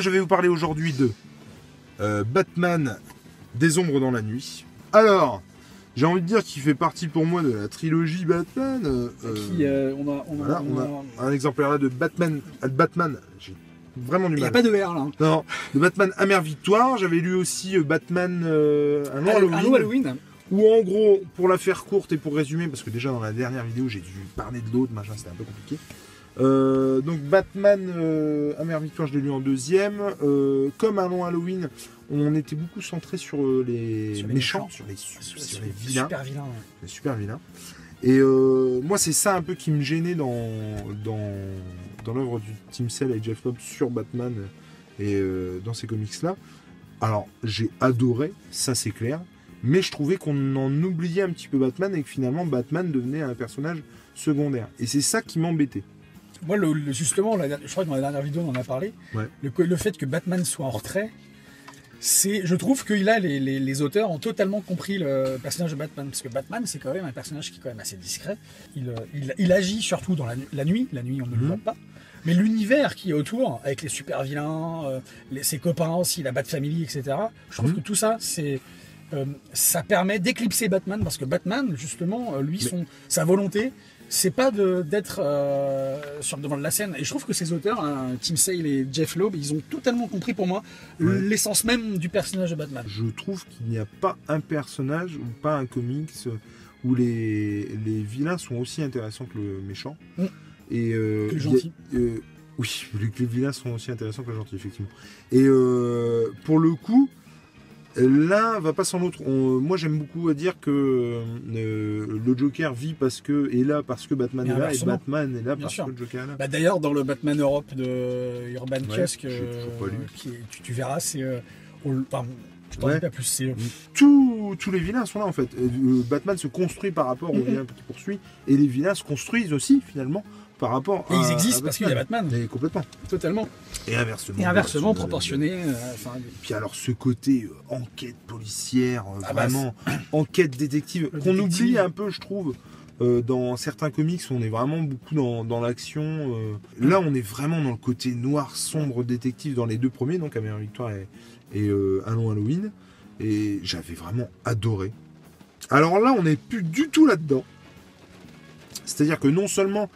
moi, je vais vous parler aujourd'hui de euh, Batman des ombres dans la nuit. Alors, j'ai envie de dire qu'il fait partie pour moi de la trilogie Batman. euh, Qui, euh, on a, on a- voilà, on on a- a un exemplaire là de Batman. euh, Batman, j'ai vraiment du Il n'y a pas de R là. hein. Non, de Batman Amère Victoire. J'avais lu aussi euh, Batman un Halloween. Halloween. Halloween. Où en gros, pour la faire courte et pour résumer, parce que déjà dans la dernière vidéo j'ai dû parler de l'autre, machin, c'était un peu compliqué. Euh, donc Batman euh, Amère Victoire, je l'ai lu en deuxième. Euh, comme un long Halloween, on était beaucoup centré sur euh, les, Sur les méchants, méchants. sur les, su- Sur- sur sur les les vilains, Super vilain. ouais. les super vilains. Et euh, moi, c'est ça un peu qui me gênait dans, dans, dans l'œuvre du Tim Cell et Jeff Loeb sur Batman et dans ces comics-là. Alors, j'ai adoré, ça c'est clair, mais je trouvais qu'on en oubliait un petit peu Batman et que finalement Batman devenait un personnage secondaire. Et c'est ça qui m'embêtait. Moi, le- le- justement, la- je crois que dans la dernière vidéo, on en a parlé. Ouais. Le, le fait que Batman soit en retrait, c'est, je trouve que là, les, les- les auteurs ont totalement compris le personnage de Batman. Parce que Batman, c'est quand même un personnage qui est quand même assez discret. Il, euh, il, il agit surtout dans la, nu- la nuit. La nuit, on ne le Mhm. voit pas. Mais l'univers qui est autour, avec les super vilains, euh, les- ses copains aussi, la Bat Family, etc. Je trouve Mhm. que tout ça, c'est, euh, ça permet d'éclipser Batman parce que Batman, justement, euh, lui, Mais- sa volonté, c'est pas de- d'être euh, sur le devant de la scène. Et je trouve que ces auteurs, hein, Tim Sale et Jeff Loeb, ils ont totalement compris pour moi Ouais. l'essence même du personnage de Batman. Je trouve qu'il n'y a pas un personnage ou pas un comics où les, les vilains sont aussi intéressants que le méchant. Mm. Et euh, Que le a- gentil. euh, oui, les vilains sont aussi intéressants que le gentil, effectivement. Et pour le coup, l'un va pas sans l'autre. On- Moi, j'aime beaucoup à dire que euh, le Joker vit parce que est là parce que Batman est là et. Batman est là Bien parce sûr. que le Joker est là. Bah, D'ailleurs, dans le Batman Europe de Urban Ouais, euh, qui tu, tu verras, c'est. euh, je t'en Ouais. dis pas plus. C'est euh, Tous, tous les vilains sont là en fait. Euh, Batman se construit par rapport aux Mhm. vilains qu'il poursuit et les vilains se construisent aussi finalement par rapport Et à. ils existent à parce qu'il y a Batman. Et complètement. totalement. Et inversement. Et inversement, proportionné. euh, enfin, Puis alors ce côté euh, enquête policière, euh, Ah bah, vraiment enquête détective, qu'on oublie un peu, je trouve. dans certains comics, on est vraiment beaucoup dans, dans l'action. Là, on est vraiment dans le côté noir, sombre, détective dans les deux premiers, donc Amère Victoire et, et long Halloween. Et j'avais vraiment adoré. Alors là, on n'est plus du tout là-dedans. C'est-à-dire que non seulement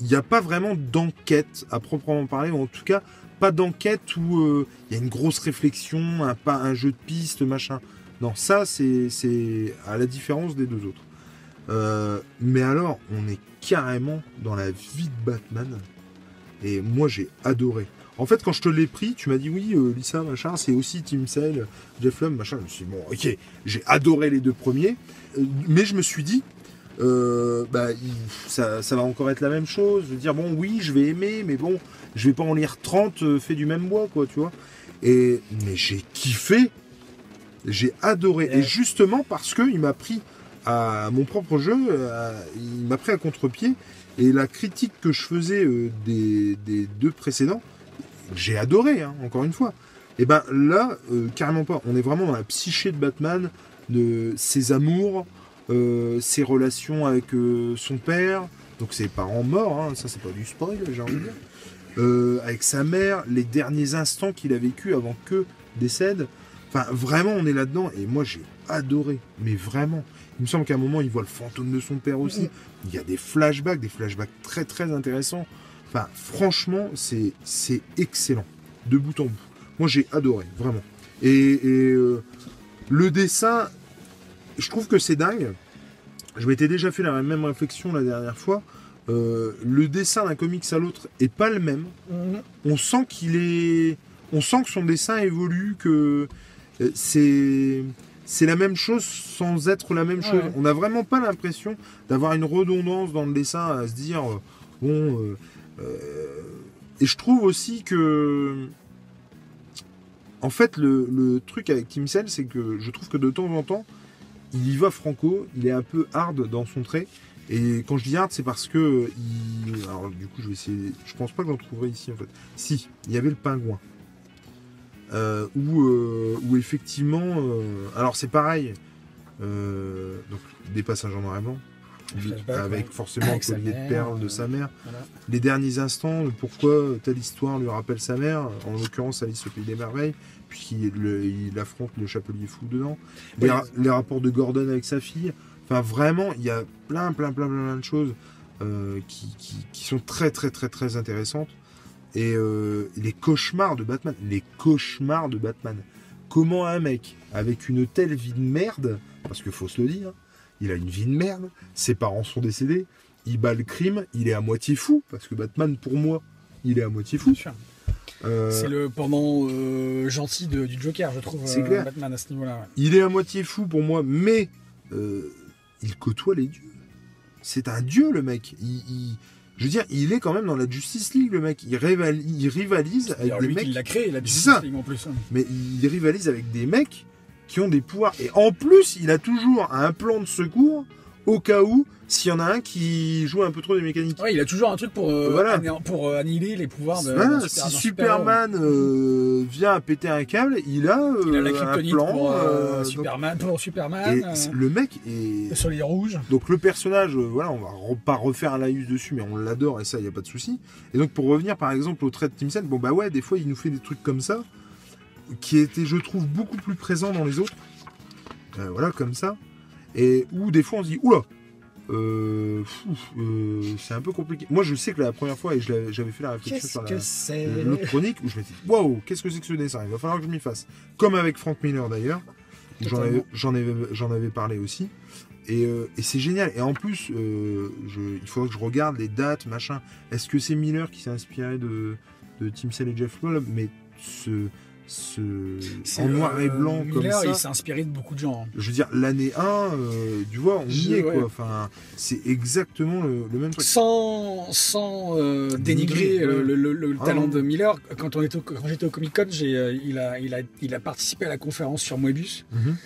il n'y a pas vraiment d'enquête à proprement parler, ou en tout cas pas d'enquête où euh, il y a une grosse réflexion, un, pas un jeu de piste, machin. Non, ça c'est à la différence des deux autres. Euh, mais alors, on est carrément dans la vie de Batman. Et moi, j'ai adoré. En fait, quand je te l'ai pris, tu m'as dit oui, euh, Lisa, machin, c'est aussi Tim Sale, Jeff Lum, machin. Je me suis dit, bon, ok, j'ai adoré les deux premiers. Mais je me suis dit, euh, bah, ça, ça va encore être la même chose. Je veux dire, bon, oui, je vais aimer, mais bon, je vais pas en lire 30 euh, fait du même bois, quoi, tu vois. Et, mais j'ai kiffé. J'ai adoré. Et justement parce que il m'a pris à mon propre jeu, à- il m'a pris à contre-pied. Et la critique que je faisais euh, des, des deux précédents, j'ai adoré, hein, encore une fois. Et ben là, euh, carrément pas. On est vraiment dans la psyché de Batman, de ses amours, euh, ses relations avec euh, son père, donc ses parents morts, hein, ça c'est pas du spoil, j'ai envie de dire. Euh, avec sa mère, les derniers instants qu'il a vécu avant que décède. Enfin, vraiment, on est là-dedans. Et moi, j'ai adoré. Mais vraiment. Il me semble qu'à un moment, il voit le fantôme de son père aussi. Il y a des flashbacks, des flashbacks très très intéressants. Enfin, franchement, c'est c'est excellent. De bout en bout. Moi, j'ai adoré, vraiment. Et, et, euh, le dessin, je trouve que c'est dingue. Je m'étais déjà fait la même réflexion la dernière fois. Euh, le dessin d'un comics à l'autre est pas le même. On sent qu'il est, on sent que son dessin évolue, que euh, c'est c'est la même chose sans être la même chose. ouais. On n'a vraiment pas l'impression d'avoir une redondance dans le dessin à se dire euh, bon. euh, euh, et je trouve aussi que en fait, le, le truc avec Tim Cell, c'est que je trouve que de temps en temps, il y va franco, il est un peu hard dans son trait. Et quand je dis hard, c'est parce que. Il... Alors, du coup, je vais essayer. Je pense pas que j'en trouverai ici, en fait. Si, il y avait le pingouin. Euh, où, euh, effectivement. euh, Alors, c'est pareil. Euh, donc, des passages en noir et blanc. Avec forcément Avec le collier de perles de euh, sa mère. Voilà. Les derniers instants, pourquoi telle histoire lui rappelle sa mère, en l'occurrence Alice au Pays des Merveilles, puisqu'il le- il affronte le Chapelier Fou dedans. Les, Oui. ra- les rapports de Gordon avec sa fille. Enfin, vraiment, il y a plein, plein, plein, plein, plein de choses euh, qui, qui- qui sont très, très, très, très intéressantes. Et euh, les cauchemars de Batman. Les cauchemars de Batman. Comment un mec, avec une telle vie de merde, parce qu'il faut se le dire, il a une vie de merde, ses parents sont décédés, il bat le crime, il est à moitié fou, parce que Batman, pour moi, il est à moitié fou. Euh, C'est le pendant euh, gentil de- du Joker, je trouve, C'est euh, clair. Batman à ce niveau-là. ouais. Il est à moitié fou pour moi, mais euh, il côtoie les dieux. C'est un dieu, le mec. Il, il- je veux dire, il est quand même dans la Justice League, le mec. Il, rival- il rivalise avec D'ailleurs, des lui mecs, qui l'a créé, la C'est Justice ça. League en plus. hein. mais il rivalise avec des mecs qui ont des pouvoirs. Et en plus, il a toujours un plan de secours au cas où s'il y en a un qui joue un peu trop des mécaniques. Ouais, il a toujours un truc pour, euh, Voilà. pour euh, annihiler les pouvoirs de. Voilà, d'un super- si. Superman euh, vient à péter un câble, il a, Il a la un plan. pour, donc- Superman, pour Superman. et le mec est, le soleil rouge. Donc le personnage, voilà, on va re- pas refaire un laïus dessus, mais on l'adore et ça, il n'y a pas de souci. Et donc pour revenir par exemple au trait de Tim Sale, bon bah ouais, des fois il nous fait des trucs comme ça, qui étaient, je trouve, beaucoup plus présents dans les autres. Euh, voilà, comme ça. Et où des fois on se dit, oula, euh, euh, c'est un peu compliqué. Moi je sais que la première fois, et j'avais fait la réflexion sur la, l'autre chronique, où je m'étais dit, waouh, qu'est-ce que c'est que ce dessin? Il va falloir que je m'y fasse. Comme avec Frank Miller d'ailleurs, j'en avais, j'en avais, parlé aussi. Et, euh, et c'est génial. Et en plus, je, il faudrait que je regarde les dates, machin. Est-ce que c'est Miller qui s'est inspiré de, de Tim Sale et Jeff Loeb Mais ce, ce en noir et blanc comme Miller, ça. il s'est inspiré de beaucoup de gens. hein. Je veux dire, l'année 1, euh, tu vois, on y est ouais. quoi. Enfin, c'est exactement le, le même truc. Sans, sans euh, Dénigrer, le, Ah talent non. de Miller, quand, on était au- quand j'étais au Comic Con, j'ai, euh, il, a, il, a, il a participé à la conférence sur Moebius Mhm.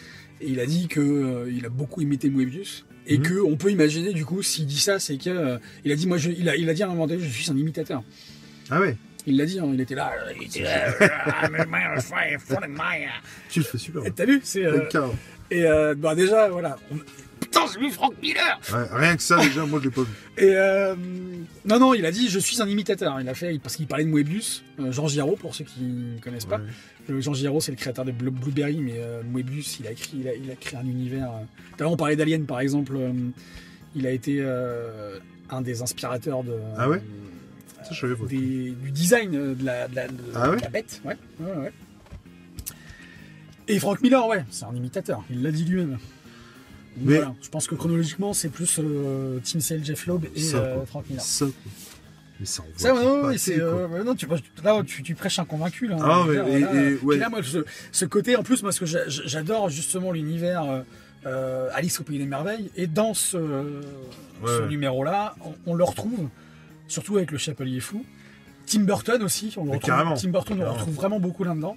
et il a dit que euh, il a beaucoup imité Moebius et Mhm. que on peut imaginer du coup s'il dit ça, c'est que euh, il a dit moi je, il a, il a dit à un moment donné je suis un imitateur. Ah ouais, Il l'a dit, hein, il était là, il était là. tu le fais super. Et T'as vu c'est, euh, Carrément. Et euh, bah déjà voilà. on- Putain j'ai vu Frank Miller. Ouais, rien que ça, déjà, moi, je l'ai pas vu. Et euh, non, non, il a dit je suis un imitateur. Il a fait parce qu'il parlait de Moebius, euh, Jean Giraud pour ceux qui ne connaissent pas. Ouais. Euh, Jean Giraud c'est le créateur de Blue- Blueberry, mais euh, Moebius il a écrit, il a, il a créé un univers. euh. Tout à l'heure, on parlait d'Alien par exemple. euh, il a été euh, un des inspirateurs de. Ah ouais? euh, Ça, des- du design de la, de la- de Ah ouais la bête. Ouais, ouais, ouais. Et Frank Miller, ouais, c'est un imitateur. Il l'a dit lui-même. Mais- Voilà, je pense que chronologiquement, c'est plus euh, Tim Sale, Jeff Loeb et Ça, euh. Frank Miller. Ça. Mais ça, on Ça, passait, c'est. euh, non, tu, là, tu, tu prêches un convaincu, là. Ah, Je veux mais- dire, et- là, et- puis ouais. là, moi, ce, ce côté, en plus, moi, ce que j'a- j'adore justement l'univers euh, Alice au Pays des Merveilles, et dans ce, ce Ouais. numéro-là, on, on le retrouve, surtout avec le Chapelier Fou. Tim Burton aussi, on le retrouve, carrément. Tim Burton, on retrouve vraiment beaucoup là-dedans.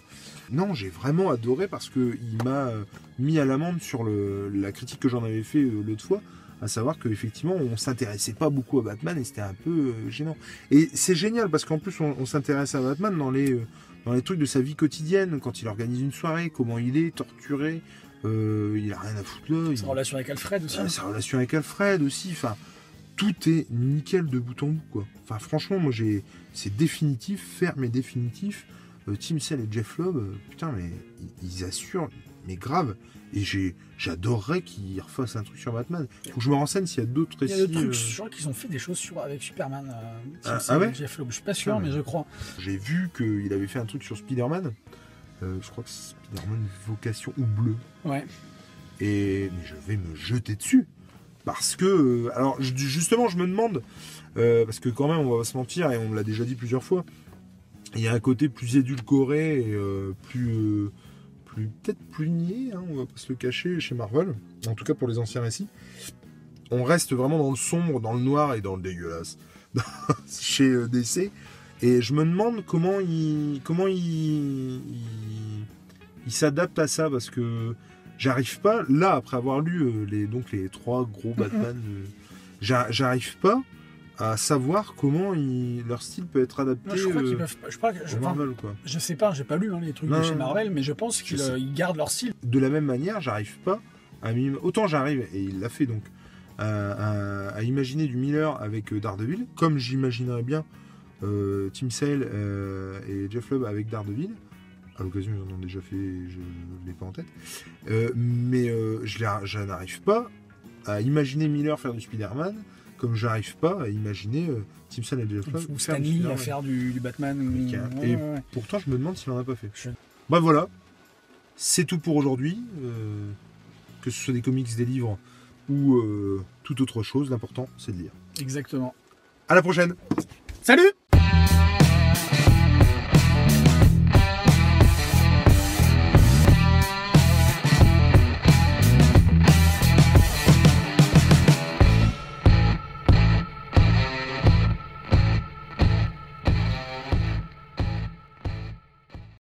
Non, j'ai vraiment adoré parce que il m'a euh, mis à l'amende sur le, la critique que j'en avais fait euh, l'autre fois, à savoir qu'effectivement on s'intéressait pas beaucoup à Batman et c'était un peu euh, gênant. Et c'est génial parce qu'en plus on, on s'intéresse à Batman dans les dans les trucs de sa vie quotidienne, quand il organise une soirée, comment il est torturé, euh, il a rien à foutre là. Sa il- relation avec Alfred aussi. Ouais, sa relation avec Alfred aussi, enfin, tout est nickel de bout en bout, quoi. Enfin, franchement, moi, j'ai, c'est définitif, ferme et définitif. Euh, Tim Sale et Jeff Loeb, euh, putain, mais ils, assurent, mais grave. Et j'ai, j'adorerais qu'ils refassent un truc sur Batman. Faut que je me renseigne s'il y a d'autres Il y récits. a des trucs, euh, je crois qu'ils ont fait des choses sur, avec Superman. euh, Tim Ah, ah ouais et Jeff. Je suis pas sûr, Ah, mais mais- je crois. J'ai vu qu'il avait fait un truc sur Spider-Man. Euh, je crois que c'est Spider-Man Vocation ou Bleu. Ouais. Et mais je vais me jeter dessus. Parce que, euh, alors justement, je me demande, euh, parce que quand même, on va se mentir, et on l'a déjà dit plusieurs fois, il y a un côté plus édulcoré et euh, plus, peut-être plus niais, hein, on va pas se le cacher chez Marvel, en tout cas pour les anciens récits. On reste vraiment dans le sombre, dans le noir et dans le dégueulasse chez DC. Et je me demande comment il, comment il, il s'adapte à ça parce que j'arrive pas là après avoir lu euh, les donc les trois gros Batman, euh, j'a- j'arrive pas à savoir comment leur style peut être adapté Moi, je crois euh, qu'ils peuvent. Je, crois que- je, Marvel quoi. je sais pas, j'ai pas lu hein, les trucs Non, de chez non, Marvel, mais je pense qu'ils euh, gardent leur style. De la même manière, j'arrive pas à autant j'arrive et il l'a fait donc à, à- à imaginer du Miller avec Daredevil, comme j'imaginerais bien euh, Tim Sale et Jeff Lubb avec Daredevil. À l'occasion, ils en ont déjà fait, je ne l'ai pas en tête. Euh, mais euh, je, n'arrive pas à imaginer Miller faire du Spider-Man, comme j'arrive pas à imaginer euh, Tim Sale et Jeff Ou Stan Lee à faire du, du Batman. ou- Et ouais, et- ouais, ouais. Pourtant, je me demande s'il en a pas fait. Je- Bref, voilà. C'est tout pour aujourd'hui. Euh, que ce soit des comics, des livres ou toute autre chose, l'important, c'est de lire. Exactement. À la prochaine Salut